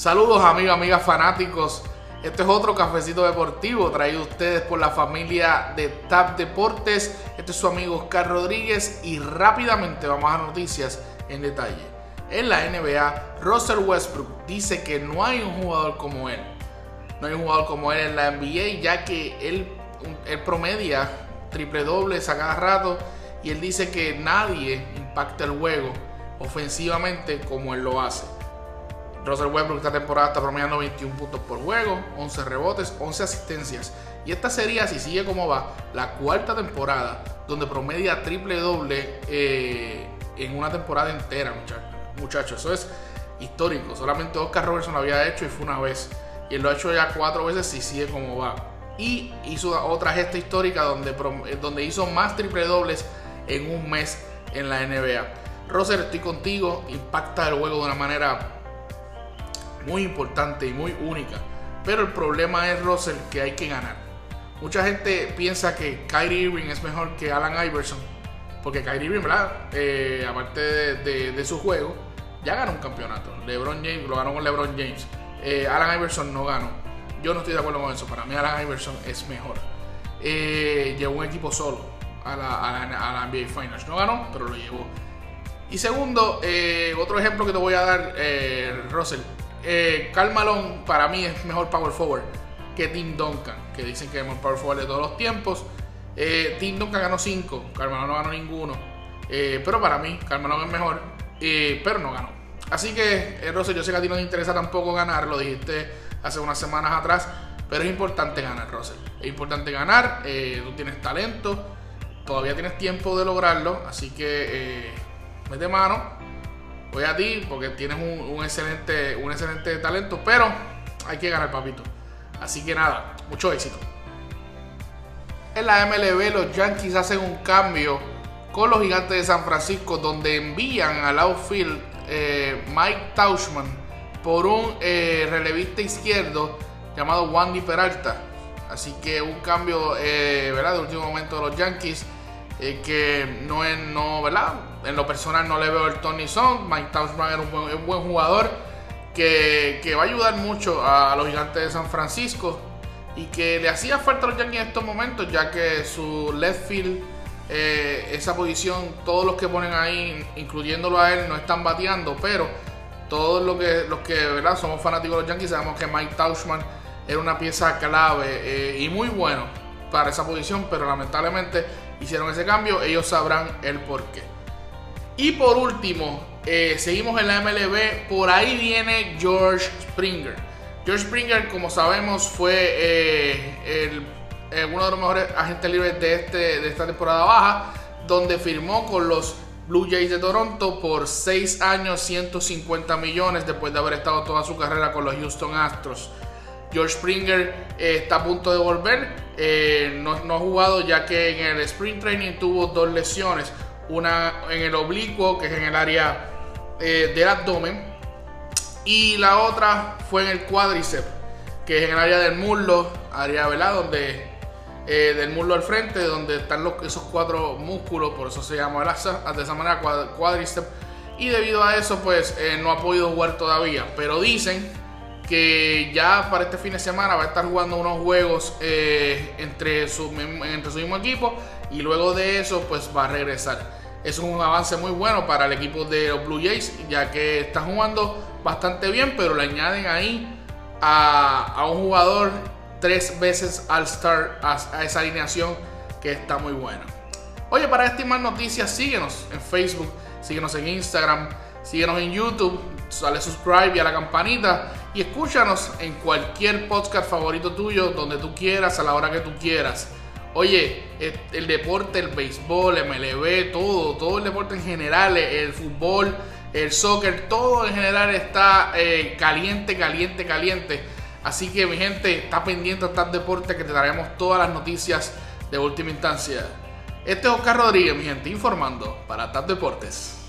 Saludos amigos, amigas fanáticos. Este es otro cafecito deportivo traído a ustedes por la familia de TAP Deportes. Este es su amigo Oscar Rodríguez y rápidamente vamos a noticias en detalle. En la NBA, Russell Westbrook dice que no hay un jugador como él. No hay un jugador como él en la NBA ya que él, él promedia triple dobles a cada rato y él dice que nadie impacta el juego ofensivamente como él lo hace. Russell Westbrook esta temporada está promediando 21 puntos por juego, 11 rebotes, 11 asistencias. Y esta sería, si sigue como va, la cuarta temporada donde promedia triple doble eh, en una temporada entera, muchachos. Eso es histórico. Solamente Oscar Robertson lo había hecho y fue una vez. Y él lo ha hecho ya cuatro veces si sigue como va. Y hizo otra gesta histórica donde, donde hizo más triple dobles en un mes en la NBA. Russell, estoy contigo. Impacta el juego de una manera muy importante y muy única. Pero el problema es, Russell, que hay que ganar. Mucha gente piensa que Kyrie Irving es mejor que Alan Iverson. Porque Kyrie Irving. Eh, aparte de, su juego, ya ganó un campeonato. LeBron James lo ganó con LeBron James. Eh, Alan Iverson no ganó. Yo no estoy de acuerdo con eso. Para mí, Alan Iverson es mejor. Eh, llevó un equipo solo a la, a la, NBA Finals. No ganó, pero lo llevó. Y segundo, otro ejemplo que te voy a dar, Russell eh, Malone para mí es mejor power forward que Tim Duncan, que dicen que es el mejor power forward de todos los tiempos. Eh, Tim Duncan ganó 5, Karl Malone no ganó ninguno. Eh, pero para mí, Karl Malone es mejor, eh, pero no ganó. Así que, Rosy, yo sé que a ti no te interesa tampoco ganar, lo dijiste hace unas semanas atrás, pero es importante ganar, Russell. Es importante ganar, tú tienes talento, todavía tienes tiempo de lograrlo, así que mete mano voy a ti porque tienes un, excelente, un excelente talento, pero hay que ganar, papito. Así que nada, mucho éxito. En la MLB, los Yankees hacen un cambio con los gigantes de San Francisco, donde envían al outfield eh, Mike Tauchman por un eh, relevista izquierdo llamado Wandy Peralta. Así que un cambio eh, ¿verdad? de último momento de los Yankees que no es, no, ¿verdad? En lo personal no le veo el Tony Son. Mike Townsend era un buen, buen jugador que, va a ayudar mucho a los gigantes de San Francisco y que le hacía falta a los Yankees en estos momentos, ya que su left field, eh, esa posición, todos los que ponen ahí, incluyéndolo a él, no están bateando, pero todos los que, los que ¿verdad? somos fanáticos de los Yankees sabemos que Mike Tauchman era una pieza clave eh, y muy bueno para esa posición, pero lamentablemente hicieron ese cambio, ellos sabrán el por qué. Y por último, eh, seguimos en la MLB, por ahí viene George Springer. George Springer, como sabemos, fue eh, eh, uno de los mejores agentes libres de, este, de esta temporada baja, donde firmó con los Blue Jays de Toronto por 6 años, 150 millones, después de haber estado toda su carrera con los Houston Astros. George Springer está a punto de volver. no, no, ha jugado ya que en el Spring Training tuvo dos lesiones una en el oblicuo, que es en el área eh, del abdomen, y la otra fue en el cuádriceps, que es en el área del muslo, área donde eh, del muslo al frente, donde están esos cuatro músculos, por eso se llama de esa manera cuádriceps. Y debido a eso, pues eh, no ha podido jugar todavía. Pero dicen que ya para este fin de semana va a estar jugando unos juegos entre, su, entre su mismo equipo y luego de eso, pues va a regresar es un avance muy bueno para el equipo de los Blue Jays, ya que está jugando bastante bien, pero le añaden ahí a, un jugador tres veces al star a, esa alineación que está muy buena. Oye, para estas más noticias, síguenos en Facebook, síguenos en Instagram, síguenos en YouTube, dale subscribe y a la campanita y escúchanos en cualquier podcast favorito tuyo, donde tú quieras, a la hora que tú quieras. Oye, el deporte, el béisbol, MLB, todo, todo el deporte en general, el fútbol, el soccer, todo en general está eh, caliente, caliente, caliente. Así que mi gente, está pendiente de TAP Deporte que te daremos todas las noticias de última instancia. Este es Oscar Rodríguez, mi gente, informando para TAP Deportes.